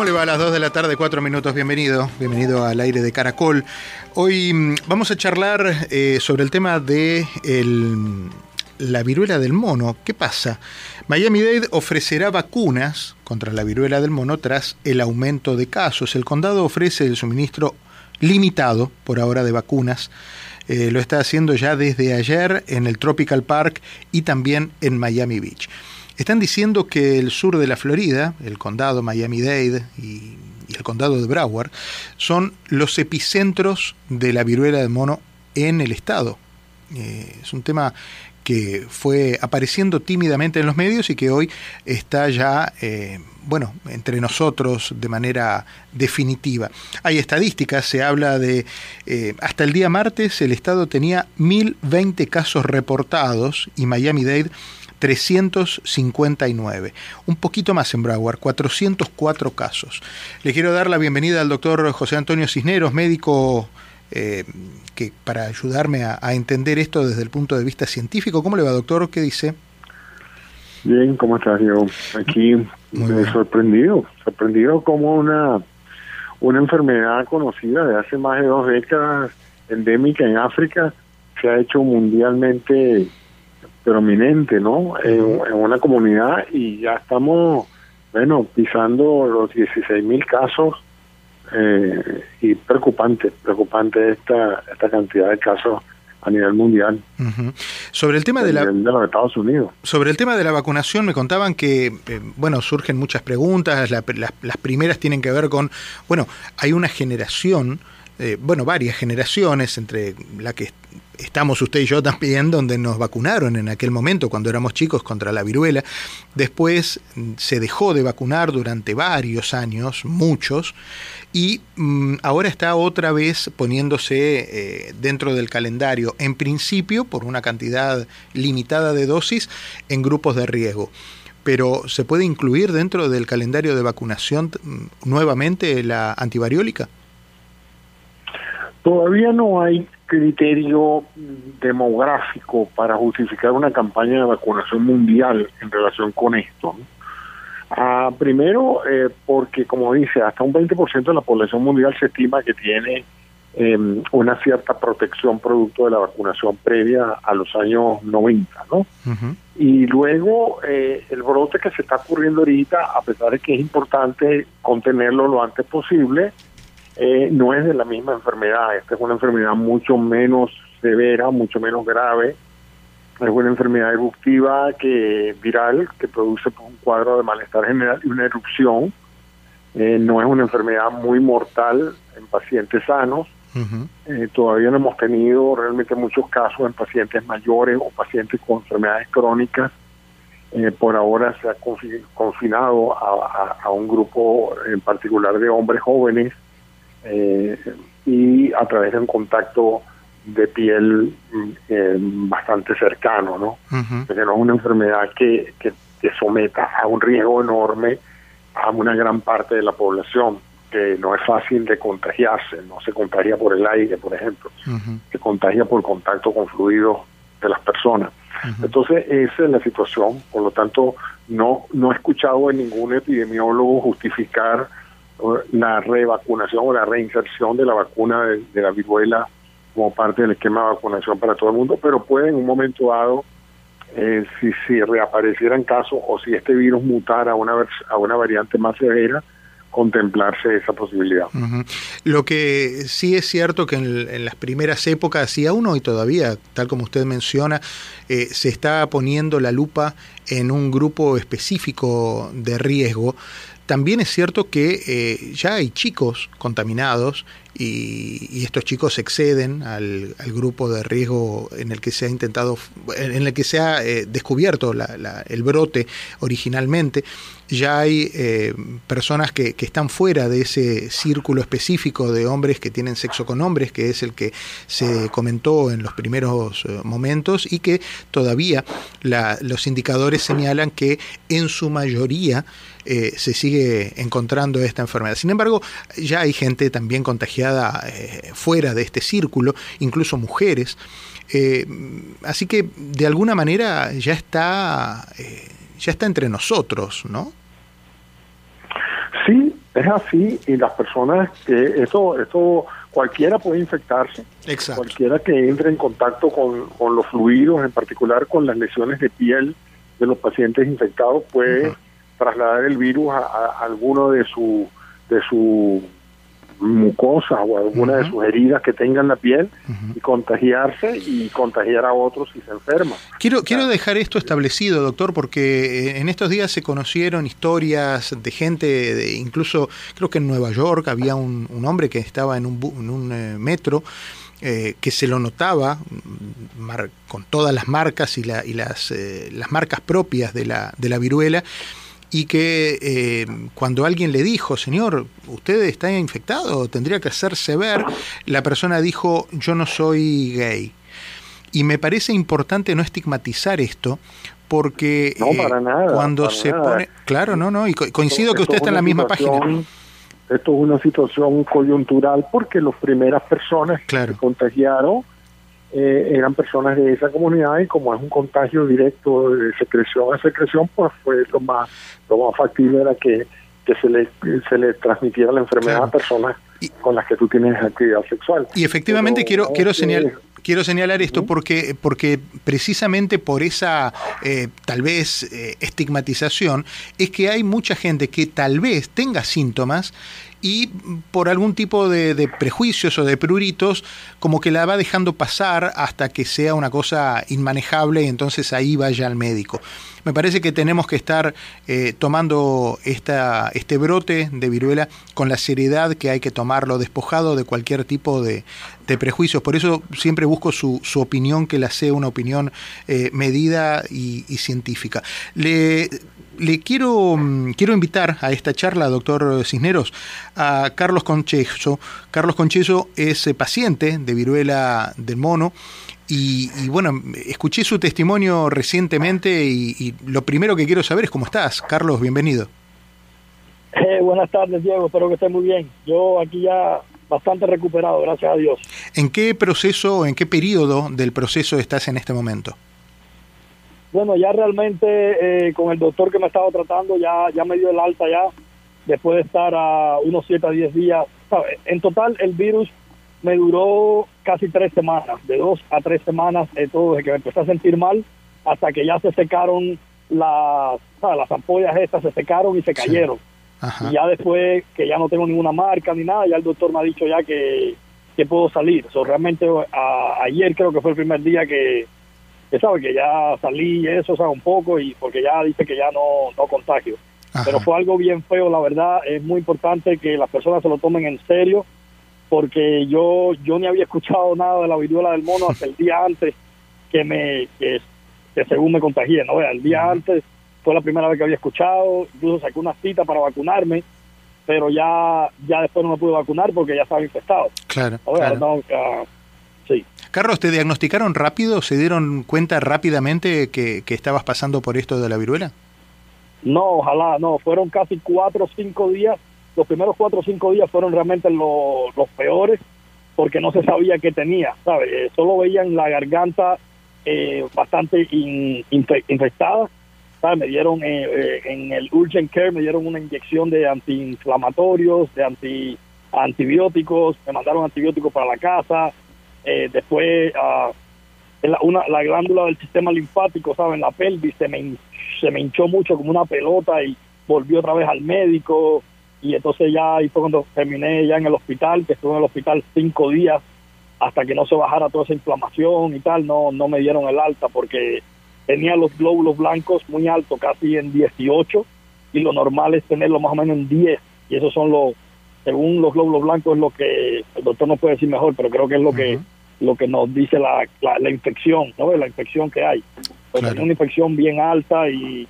¿Cómo le va a las 2 de la tarde, 4 minutos? Bienvenido, bienvenido al aire de Caracol. Hoy mm, vamos a charlar eh, sobre el tema de la viruela del mono. ¿Qué pasa? Miami-Dade ofrecerá vacunas contra la viruela del mono tras el aumento de casos. El condado ofrece el suministro limitado por ahora de vacunas. Eh, lo está haciendo ya desde ayer en el Tropical Park y también en Miami Beach. Están diciendo que el sur de la Florida, el condado Miami-Dade y, el condado de Broward, son los epicentros de la viruela del mono en el estado. Eh, es un tema que fue apareciendo tímidamente en los medios y que hoy está ya, eh, bueno, entre nosotros de manera definitiva. Hay estadísticas, se habla de, eh, hasta el día martes el Estado tenía 1.020 casos reportados y Miami-Dade 359. Un poquito más en Broward, 404 casos. Le quiero dar la bienvenida al doctor José Antonio Cisneros, médico eh, que para ayudarme a, entender esto desde el punto de vista científico. ¿Cómo le va, doctor? ¿Qué dice? Bien, ¿cómo estás, Diego? Aquí me sorprendido, sorprendido como una, una enfermedad conocida de hace más de dos décadas, endémica en África, se ha hecho mundialmente prominente, ¿no? En, una comunidad y ya estamos, bueno, pisando los 16 mil casos eh, y preocupante, preocupante esta, esta cantidad de casos a nivel mundial. Sobre el tema de, la de los Estados Unidos. Sobre el tema de la vacunación me contaban que eh, bueno, surgen muchas preguntas, las primeras tienen que ver con bueno, hay una generación eh, bueno, varias generaciones, entre la que estamos usted y yo también, donde nos vacunaron en aquel momento cuando éramos chicos contra la viruela. Después mm, se dejó de vacunar durante varios años, muchos, y mm, ahora está otra vez poniéndose eh, dentro del calendario, en principio por una cantidad limitada de dosis en grupos de riesgo. Pero ¿se puede incluir dentro del calendario de vacunación mm, nuevamente la antivariólica? Todavía no hay criterio demográfico para justificar una campaña de vacunación mundial en relación con esto. Ah, primero, eh, porque como dice, hasta un 20% de la población mundial se estima que tiene em, una cierta protección producto de la vacunación previa a los años 90, ¿no? Y luego eh, el brote que se está ocurriendo ahorita, a pesar de que es importante contenerlo lo antes posible, eh, no es de la misma enfermedad. Esta es una enfermedad mucho menos severa, mucho menos grave. Es una enfermedad eruptiva que viral que produce un cuadro de malestar general y una erupción. Eh, no es una enfermedad muy mortal en pacientes sanos. Eh, todavía no hemos tenido realmente muchos casos en pacientes mayores o pacientes con enfermedades crónicas. por ahora se ha confinado a, un grupo en particular de hombres jóvenes eh, y a través de un contacto de piel eh, bastante cercano, ¿no? Porque no es una enfermedad que, que, someta a un riesgo enorme a una gran parte de la población, que no es fácil de contagiarse, no se contagia por el aire, por ejemplo, se contagia por contacto con fluidos de las personas. Entonces, esa es la situación, por lo tanto, no, no he escuchado a ningún epidemiólogo justificar la revacunación o la reinserción de la vacuna de, la viruela como parte del esquema de vacunación para todo el mundo, pero puede en un momento dado, eh, si, si reaparecieran casos o si este virus mutara a una, a una variante más severa, contemplarse esa posibilidad. Lo que sí es cierto que en, las primeras épocas, y aún hoy todavía, tal como usted menciona, eh, se está poniendo la lupa en un grupo específico de riesgo, también es cierto que eh, ya hay chicos contaminados y, estos chicos exceden al, grupo de riesgo en el que se ha intentado, en el que se ha eh, descubierto el brote originalmente. Ya hay eh, personas que, están fuera de ese círculo específico de hombres que tienen sexo con hombres, que es el que se comentó en los primeros momentos y que todavía los indicadores señalan que en su mayoría eh, se sigue encontrando esta enfermedad. Sin embargo, ya hay gente también contagiada eh, fuera de este círculo, incluso mujeres. Eh, así que de alguna manera ya está, ya está entre nosotros, ¿no? Sí, es así y las personas que eso, eso cualquiera puede infectarse, Exacto. cualquiera que entre en contacto con, con, los fluidos, en particular con las lesiones de piel de los pacientes infectados, puede uh -huh. Trasladar el virus a, a, alguno de su de su mucosa o alguna uh -huh. de sus heridas que tengan la piel uh -huh. y contagiarse y contagiar a otros si se enferman. Quiero, quiero dejar esto establecido, doctor, porque en estos días se conocieron historias de gente, de, incluso creo que en Nueva York había un, un hombre que estaba en un, en un eh, metro eh, que se lo notaba mar, con todas las marcas y, la, y las, eh, las marcas propias de la, de la viruela y que eh, cuando alguien le dijo, señor, usted está infectado, tendría que hacerse ver, la persona dijo, yo no soy gay. Y me parece importante no estigmatizar esto, porque no, para nada, cuando para se nada. pone... Claro, no, no, y coincido esto, que usted está en la misma página. Esto es una situación coyuntural porque las primeras personas claro. que se contagiaron eh, eran personas de esa comunidad y como es un contagio directo de secreción a secreción, pues fue lo más lo más factible era que, que se le se le transmitiera la enfermedad claro. a personas y, con las que tú tienes actividad sexual. Y efectivamente Pero, quiero no, quiero señalar quiero señalar esto porque porque precisamente por esa eh, tal vez eh, estigmatización es que hay mucha gente que tal vez tenga síntomas y por algún tipo de, prejuicios o de pruritos, como que la va dejando pasar hasta que sea una cosa inmanejable y entonces ahí vaya al médico. Me parece que tenemos que estar eh, tomando esta, este brote de viruela con la seriedad que hay que tomarlo, despojado de cualquier tipo de, de prejuicios. Por eso siempre busco su, su, opinión, que la sea una opinión eh, medida y, y científica. Le, le quiero, mm, quiero invitar a esta charla, doctor Cisneros, a Carlos Concheso. Carlos Concheso es eh, paciente de viruela del mono. Y, y, bueno, escuché su testimonio recientemente y, y, lo primero que quiero saber es cómo estás. Carlos, bienvenido. Eh, buenas tardes, Diego. Espero que esté muy bien. Yo aquí ya bastante recuperado, gracias a Dios. ¿En qué proceso, en qué periodo del proceso estás en este momento? Bueno, ya realmente eh, con el doctor que me estaba tratando ya, ya me dio el alta ya, después de estar a unos 7 a 10 días. ¿Sabe? En total el virus me duró casi tres semanas, de dos a tres semanas, eh, todo desde que me empecé a sentir mal hasta que ya se secaron las, ¿sabe? las ampollas estas, se secaron y se cayeron. Sí. Y ya después que ya no tengo ninguna marca ni nada, ya el doctor me ha dicho ya que, que puedo salir. So, realmente a, ayer creo que fue el primer día que sabe que ya salí y eso, sabe, un poco, y porque ya dice que ya no, no contagio. Ajá. Pero fue algo bien feo, la verdad, es muy importante que las personas se lo tomen en serio, porque yo yo ni había escuchado nada de la viruela del mono hasta el día antes que me que, que según me contagié, ¿no? El día Ajá. antes fue la primera vez que había escuchado, incluso saqué una cita para vacunarme, pero ya ya después no me pude vacunar porque ya estaba infectado. Claro. No, uh. Carlos, ¿te diagnosticaron rápido? ¿Se dieron cuenta rápidamente que, que, estabas pasando por esto de la viruela? No, ojalá, no. Fueron casi cuatro o cinco días. Los primeros cuatro o cinco días fueron realmente los, los peores porque no se sabía qué tenía, ¿sabes? Eh, solo veían la garganta eh, bastante in, infe, infectada. ¿sabes? Me dieron eh, en el urgent care, me dieron una inyección de antiinflamatorios, de anti, antibióticos, me mandaron antibióticos para la casa, eh, después uh, la, una, la glándula del sistema linfático, ¿saben? La pelvis se me, se me hinchó mucho como una pelota y volví otra vez al médico. Y entonces ya ahí fue cuando terminé ya en el hospital, que estuve en el hospital cinco días hasta que no se bajara toda esa inflamación y tal, no, no me dieron el alta porque tenía los glóbulos blancos muy altos, casi en 18 y lo normal es tenerlo más o menos en 10 y esos son los según los glóbulos blancos es lo que el doctor no puede decir mejor, pero creo que es lo uh -huh. que lo que nos dice la, la, la infección, ¿no? La infección que hay. Pues claro. Una infección bien alta y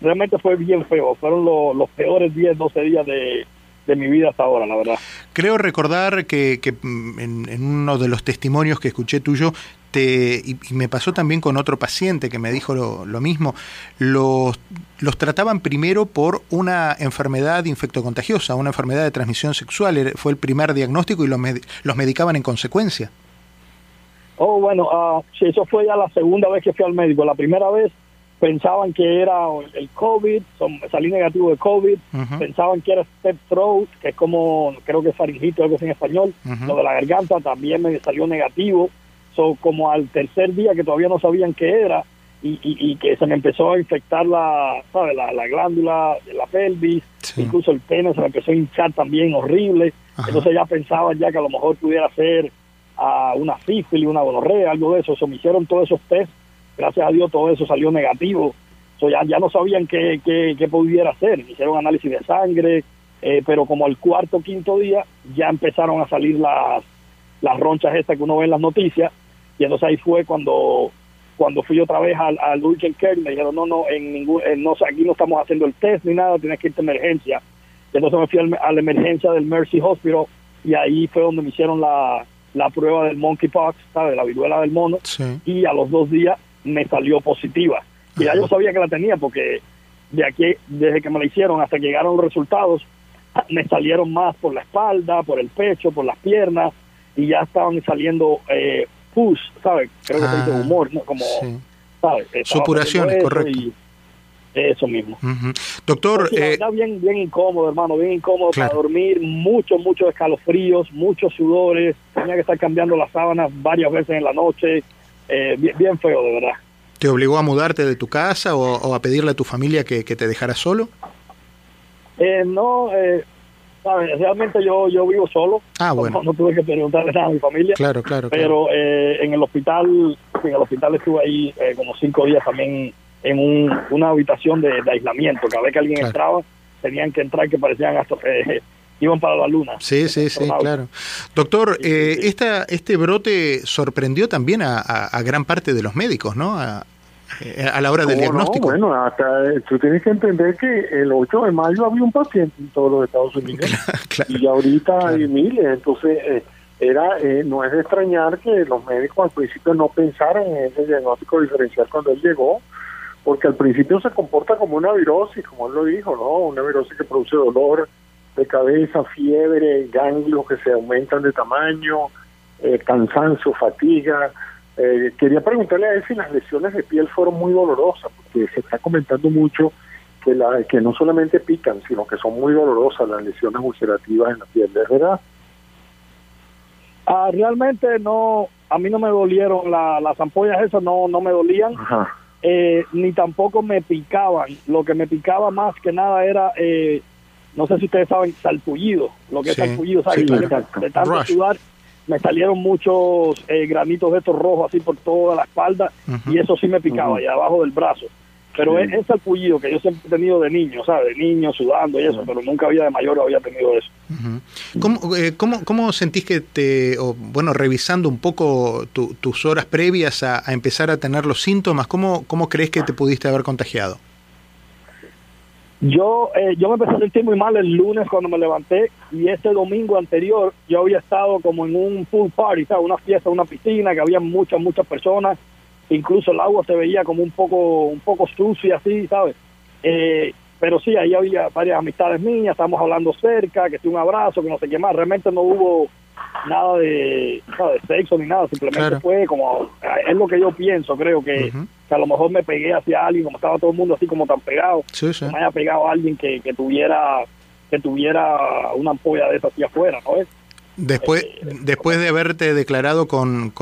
realmente fue bien feo. Fueron lo, los peores 10, 12 días de, de mi vida hasta ahora, la verdad. Creo recordar que, que en, en, uno de los testimonios que escuché tuyo, te, y, y, me pasó también con otro paciente que me dijo lo, lo, mismo, los, los trataban primero por una enfermedad infectocontagiosa, una enfermedad de transmisión sexual, fue el primer diagnóstico y los, med los medicaban en consecuencia. Oh, bueno, uh, sí, eso fue ya la segunda vez que fui al médico. La primera vez pensaban que era el COVID, salí negativo de COVID, pensaban que era step throat, que es como, creo que es faringito, algo así en español, lo de la garganta también me salió negativo, so, como al tercer día que todavía no sabían qué era, y, y, que se me empezó a infectar la, ¿sabes? la, la glándula de la pelvis, incluso el pene se me empezó a hinchar también horrible, entonces ya pensaban ya que a lo mejor pudiera ser a una sífilis, una gonorrea, algo de eso, se me hicieron todos esos test gracias a Dios todo eso salió negativo. ya, ya no sabían qué, qué, pudiera hacer. Hicieron análisis de sangre, eh, pero como al cuarto o quinto día ya empezaron a salir las, las ronchas estas que uno ve en las noticias. Y entonces ahí fue cuando cuando fui otra vez al, al urgent care me dijeron no no en ningún no aquí no estamos haciendo el test ni nada tienes que irte a emergencia y entonces me fui a la emergencia del Mercy Hospital y ahí fue donde me hicieron la, la prueba del monkeypox ¿sabes? la viruela del mono y a los dos días me salió positiva. Y ya yo sabía que la tenía porque de aquí, desde que me la hicieron hasta que llegaron los resultados, me salieron más por la espalda, por el pecho, por las piernas, y ya estaban saliendo eh, ¿sabes? Creo que se ah, humor, ¿no? Como, ¿sabes? Supuraciones, correcto. eso mismo. Doctor... Eh, bien, bien incómodo, hermano, bien incómodo para dormir, muchos, muchos escalofríos, muchos sudores, tenía que estar cambiando las sábanas varias veces en la noche, eh, bien, feo, de verdad. ¿Te obligó a mudarte de tu casa o, a pedirle a tu familia que, te dejara solo? Eh, no, eh, realmente yo yo vivo solo. Ah, bueno. No, tuve que preguntarle nada a mi familia. Claro, claro. Pero eh, en el hospital, en el hospital estuve ahí como cinco días también en un, una habitación de, aislamiento. Cada vez que alguien entraba, tenían que entrar que parecían hasta iban para la luna. Sí, sí, sí, claro. Doctor, eh, esta, este brote sorprendió también a, gran parte de los médicos, ¿no? A, eh, la hora del diagnóstico. Bueno, hasta, eh, tú tienes que entender que el 8 de mayo había un paciente en todos los Estados Unidos y ahorita hay miles, entonces era no es de extrañar que los médicos al principio no pensaran en ese diagnóstico diferencial cuando él llegó, porque al principio se comporta como una virosis, como él lo dijo, ¿no? Una virosis que produce dolor, de cabeza, fiebre, ganglios que se aumentan de tamaño, eh, cansancio, fatiga. Eh, quería preguntarle a él si las lesiones de piel fueron muy dolorosas, porque se está comentando mucho que, la, que no solamente pican, sino que son muy dolorosas las lesiones ulcerativas en la piel, ¿es verdad? Ah, realmente no, a mí no me dolieron las ampollas esas, no, no me dolían. Eh, ni tampoco me picaban. Lo que me picaba más que nada era eh, no sé si ustedes saben, salpullido, lo que es salpullido, ¿sabes? de tanto sudar, me salieron muchos eh, granitos de estos rojos así por toda la espalda y eso sí me picaba, y abajo del brazo. Pero es, es, salpullido que yo siempre he tenido de niño, ¿sabes? De niño sudando y eso, pero nunca había de mayor había tenido eso. ¿Cómo, eh, cómo, cómo, sentís que te, bueno, revisando un poco tus horas previas a, a, empezar a tener los síntomas, ¿cómo, cómo crees que te pudiste haber contagiado? Yo, eh, yo me empecé a sentir muy mal el lunes cuando me levanté y este domingo anterior yo había estado como en un pool party, ¿sabes? una fiesta, una piscina que había muchas, muchas personas, incluso el agua se veía como un poco, un poco sucia así, ¿sabes? Eh, pero sí, ahí había varias amistades mías, estábamos hablando cerca, que un abrazo, que no sé qué más, realmente no hubo nada de, de sexo ni nada, simplemente fue como, es lo que yo pienso, creo que, que, a lo mejor me pegué hacia alguien, como estaba todo el mundo así como tan pegado, me haya pegado a alguien que, que tuviera que tuviera una ampolla de esa hacia afuera, ¿no es? Después, después de haberte declarado con,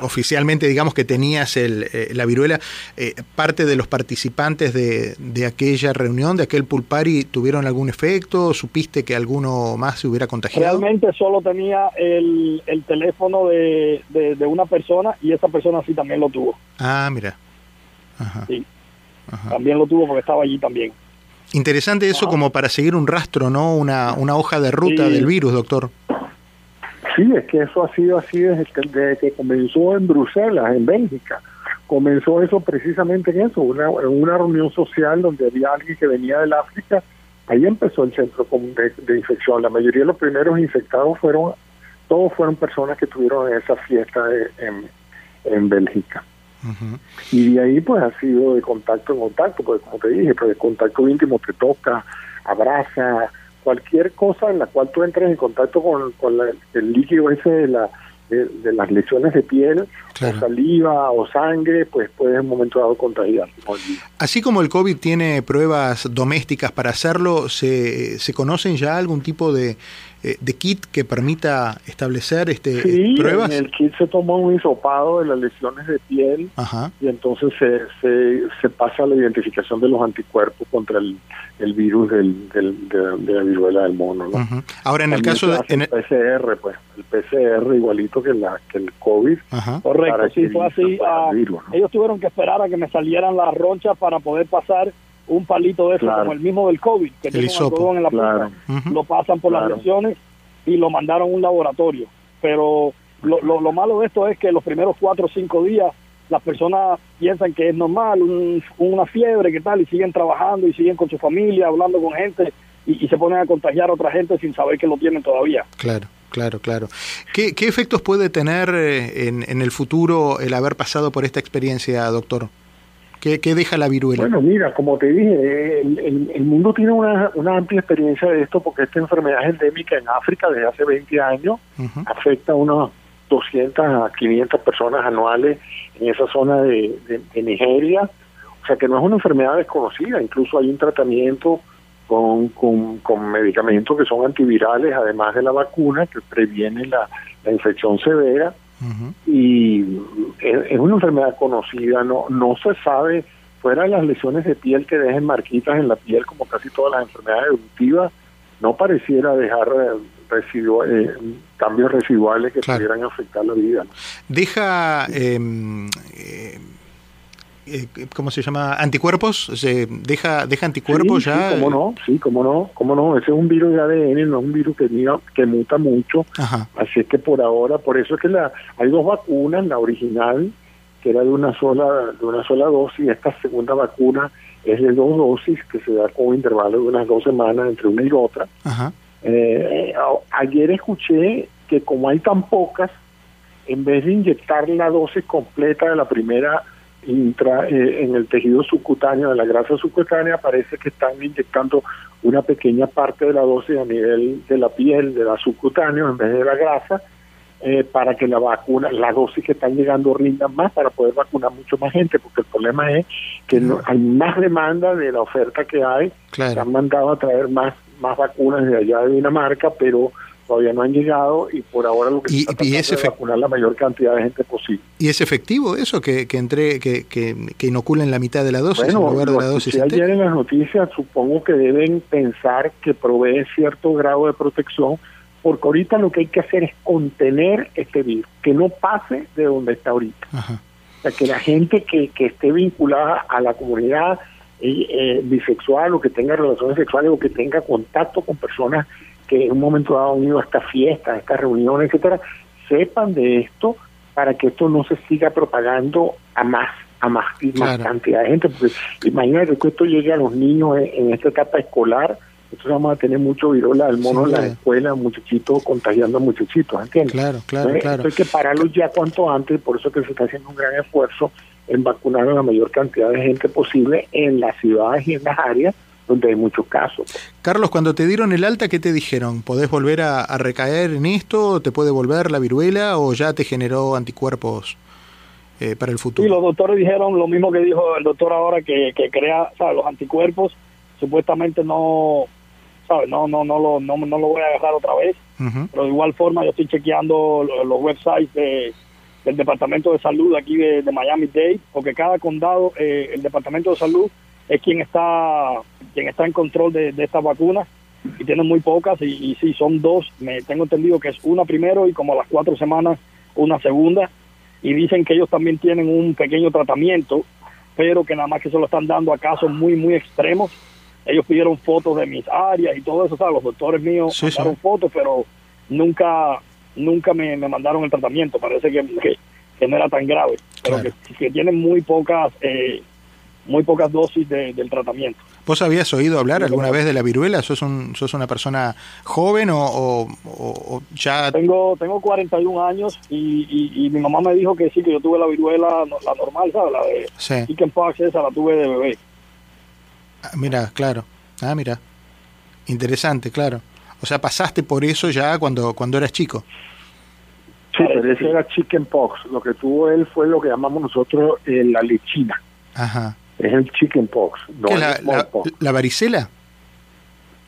oficialmente, digamos que tenías el, eh, la viruela, eh, parte de los participantes de, de, aquella reunión, de aquel pulpari, ¿tuvieron algún efecto? ¿Supiste que alguno más se hubiera contagiado? Realmente solo tenía el, el teléfono de, de, una persona y esa persona sí también lo tuvo. Ah, mira. Sí. También lo tuvo porque estaba allí también. Interesante eso como para seguir un rastro, ¿no? Una, una hoja de ruta del virus, doctor. Sí, es que eso ha sido así desde que, comenzó en Bruselas, en Bélgica. Comenzó eso precisamente en eso, una, una reunión social donde había alguien que venía del África. Ahí empezó el centro de, de infección. La mayoría de los primeros infectados fueron, todos fueron personas que tuvieron esa fiesta en, en Bélgica. Y de ahí pues ha sido de contacto en contacto, porque como te dije, pues de contacto íntimo te toca, abraza, cualquier cosa en la cual tú entres en contacto con, el líquido ese de la, de, las lesiones de piel, o saliva o sangre, pues puede en un momento dado contagiar. Así como el COVID tiene pruebas domésticas para hacerlo, ¿se, se conocen ya algún tipo de, eh, de kit que permita establecer este sí, pruebas? En el kit se toma un hisopado de las lesiones de piel y entonces se, se, se, pasa la identificación de los anticuerpos contra el, el virus del, del, de, la viruela del mono. ¿no? Ahora, en el caso de. el PCR, pues, el PCR igualito que, la, que el COVID. Correcto, sí, fue así. Ah, ellos tuvieron que esperar a que me salieran las ronchas para poder pasar un palito de eso, como el mismo del COVID, que tiene un en la punta, lo pasan por las lesiones y lo mandaron a un laboratorio. Pero lo, lo, malo de esto es que los primeros cuatro o cinco días las personas piensan que es normal, una fiebre, que tal, y siguen trabajando y siguen con su familia, hablando con gente y, se ponen a contagiar a otra gente sin saber que lo tienen todavía. Claro. Claro, claro. ¿Qué, qué efectos puede tener eh, en, en el futuro el haber pasado por esta experiencia, doctor? ¿Qué, deja la viruela? Bueno, mira, como te dije, el, mundo tiene una, amplia experiencia de esto porque esta enfermedad es endémica en África desde hace 20 años, afecta a unos 200 a 500 personas anuales en esa zona de, Nigeria, o sea que no es una enfermedad desconocida, incluso hay un tratamiento con, con, medicamentos que son antivirales, además de la vacuna, que previene la, la infección severa y es, una enfermedad conocida, no, no se sabe, fuera de las lesiones de piel que dejen marquitas en la piel, como casi todas las enfermedades eruptivas, no pareciera dejar eh, eh, cambios residuales que pudieran afectar la vida. Deja em, eh, eh, ¿cómo se llama? Anticuerpos, se deja deja anticuerpos ya. Sí, cómo no, sí, cómo no, cómo no, ese es un virus de ADN, no es un virus que que muta mucho. Así es que por ahora, por eso es que la hay dos vacunas, la original que era de una sola de una sola dosis, esta segunda vacuna es de dos dosis que se da con un intervalo de unas dos semanas entre una y otra. Eh, ayer escuché que como hay tan pocas, en vez de inyectar la dosis completa de la primera intra, eh, en el tejido subcutáneo, de la grasa subcutánea, parece que están inyectando una pequeña parte de la dosis a nivel de la piel, de la subcutáneo, en vez de la grasa, eh, para que la vacuna, la dosis que están llegando rindan más para poder vacunar mucho más gente, porque el problema es que no, hay más demanda de la oferta que hay. Se han mandado a traer más, más vacunas de allá de Dinamarca, pero todavía no han llegado y por ahora lo que se está y es vacunar la mayor cantidad de gente posible. ¿Y es efectivo eso, que, que, entre, que, que, inoculen la mitad de la dosis en lugar de la dosis? Si ayer en las noticias supongo que deben pensar que provee cierto grado de protección, porque ahorita lo que hay que hacer es contener este virus, que no pase de donde está ahorita. O sea, que la gente que, que esté vinculada a la comunidad eh, eh, bisexual o que tenga relaciones sexuales o que tenga contacto con personas que en un momento dado han ido a estas fiestas, a estas reuniones, etcétera, sepan de esto para que esto no se siga propagando a más a más, cantidad de gente, porque imagínate que esto llegue a los niños en, esta etapa escolar, entonces vamos a tener mucho virola del mono en la escuela, muchachitos contagiando a muchachitos, ¿entiendes? Claro, claro, claro. hay que pararlos ya cuanto antes, por eso que se está haciendo un gran esfuerzo en vacunar a la mayor cantidad de gente posible en las ciudades y en las áreas donde hay muchos casos. Carlos, cuando te dieron el alta, ¿qué te dijeron? ¿Podés volver a, recaer en esto? ¿Te puede volver la viruela o ya te generó anticuerpos eh, para el futuro? Sí, los doctores dijeron lo mismo que dijo el doctor ahora, que, que crea, ¿sabes? Los anticuerpos supuestamente no, ¿sabes? No, no, no, lo, no, no lo voy a dejar otra vez, pero de igual forma yo estoy chequeando los, websites del Departamento de Salud aquí de, Miami-Dade, porque cada condado, eh, el Departamento de Salud es quien está quien está en control de, estas vacunas y tienen muy pocas y, y, sí son dos. Me tengo entendido que es una primero y como a las cuatro semanas una segunda. Y dicen que ellos también tienen un pequeño tratamiento pero que nada más que se lo están dando a casos muy muy extremos. Ellos pidieron fotos de mis áreas y todo eso ¿sabes? los doctores míos mandaron fotos pero nunca nunca me, mandaron el tratamiento. Parece que, que, no era tan grave pero que, que tienen muy pocas eh, muy pocas dosis del tratamiento. ¿Vos habías oído hablar alguna vez de la viruela? ¿Sos, un, sos una persona joven o, ya...? Tengo, tengo 41 años y, mi mamá me dijo que sí, que yo tuve la viruela, la normal, ¿sabes? La de sí. chickenpox, esa la tuve de bebé. Ah, mira, claro. Ah, mira. Interesante, claro. O sea, pasaste por eso ya cuando, cuando eras chico. Sí, pero ese era chickenpox. Lo que tuvo él fue lo que llamamos nosotros eh, la lechina. Ajá. Es el chickenpox, no ¿Qué, el la, la, la varicela?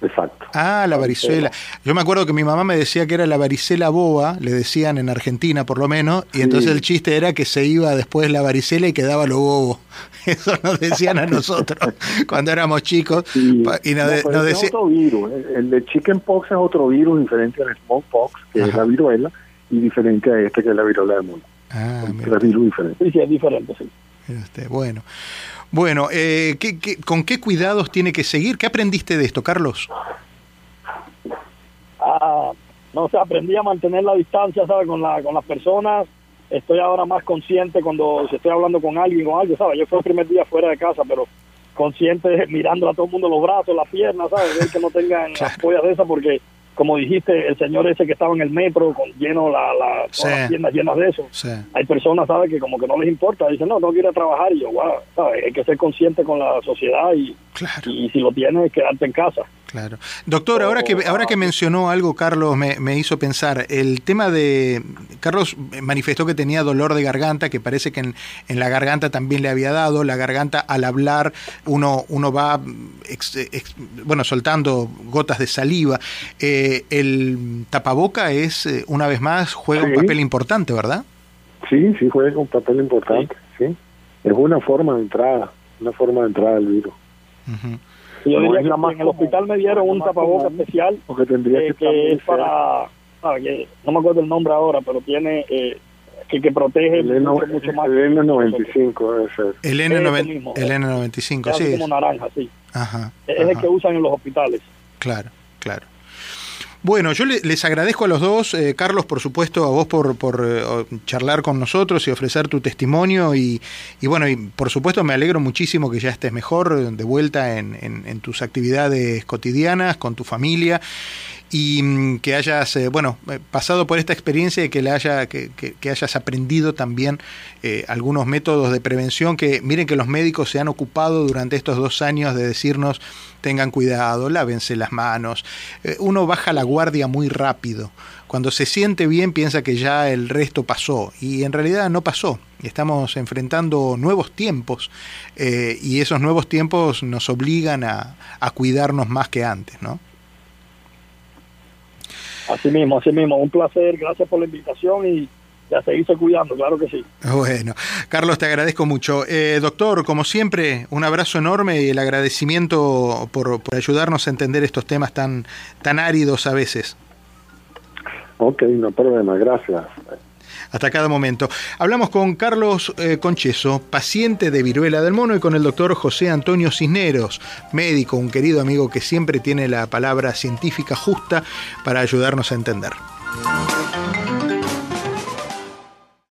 Exacto. Ah, la varicela. Yo me acuerdo que mi mamá me decía que era la varicela boba, le decían en Argentina por lo menos, y Sí. entonces el chiste era que se iba después la varicela y quedaba lo bobo. Eso nos decían a nosotros cuando éramos chicos. Sí. Y nos, No, nos es otro virus. El- El de chickenpox es otro virus diferente al smallpox, que es la viruela, y diferente a este que es la viruela del mono. Ah, mira, virus diferentes. Sí, sí, es diferente, sí. usted, bueno. Bueno, eh, ¿qué- qué- con qué cuidados tiene que seguir? ¿Qué aprendiste de esto, Carlos? Ah, no sé, aprendí a mantener la distancia, ¿sabes? Con, la, con las personas. Estoy ahora más consciente cuando si estoy hablando con alguien o algo, ¿sabes? Yo fui el primer día fuera de casa, pero consciente mirando a todo el mundo los brazos, las piernas, ¿sabes? Ver que no tengan Claro. las pollas de esas porque, como dijiste, el señor ese que estaba en el metro con lleno la, la, todas las piernas llenas de eso. Hay personas, ¿sabes? Que como que no les importa. Dicen, no, no quiero trabajar. Y yo, wow, ¿sabes? Hay que ser consciente con la sociedad y, claro. y si lo tienes, quedarte en casa. Claro. Doctor, ahora que, ahora que mencionó algo, Carlos, me, me hizo pensar, el tema de... Carlos manifestó que tenía dolor de garganta, que parece que en, en la garganta también le había dado, la garganta al hablar uno, uno va, ex- ex- bueno, soltando gotas de saliva. Eh, el tapaboca es, eh, una vez más, juega un papel importante, ¿verdad? Sí, sí juega un papel importante, sí. Es una forma de entrada, una forma de entrada del virus. Y yo No diría es que más en el hospital me dieron es un la más tapaboca común, especial Porque tendría eh, que es para, ah, que no me acuerdo el nombre ahora, pero tiene eh, que, que protege El N- mucho, mucho más. el N95 debe ser. El, Ese N9, mismo. el N95, Así sí. como naranja, sí. Ajá, Es el que usan en los hospitales. Claro, claro. Bueno, yo le- les agradezco a los dos, eh, Carlos, por supuesto, a vos por, por eh, charlar con nosotros y ofrecer tu testimonio y, y bueno, y por supuesto me alegro muchísimo que ya estés mejor, de vuelta en- en tus actividades cotidianas, con tu familia y mm, que hayas, eh, bueno, eh, pasado por esta experiencia y que, le haya, que, que- hayas aprendido también eh, algunos métodos de prevención que miren que los médicos se han ocupado durante estos dos años de decirnos tengan cuidado, lávense las manos. Uno baja la guardia muy rápido. Cuando se siente bien piensa que ya el resto pasó y en realidad no pasó. Estamos enfrentando nuevos tiempos y esos nuevos tiempos nos obligan a, a cuidarnos más que antes, ¿no? Así mismo, así mismo. Un placer. Gracias por la invitación y ya seguirse cuidando, claro que sí. Bueno, Carlos, te agradezco mucho. Eh, doctor, como siempre, un abrazo enorme y el agradecimiento por, por ayudarnos a entender estos temas tan, tan áridos a veces. Ok, no problema, gracias. Hasta cada momento. Hablamos con Carlos eh, Concheso, paciente de viruela del mono, y con el doctor José Antonio Cisneros, médico, un querido amigo que siempre tiene la palabra científica justa para ayudarnos a entender.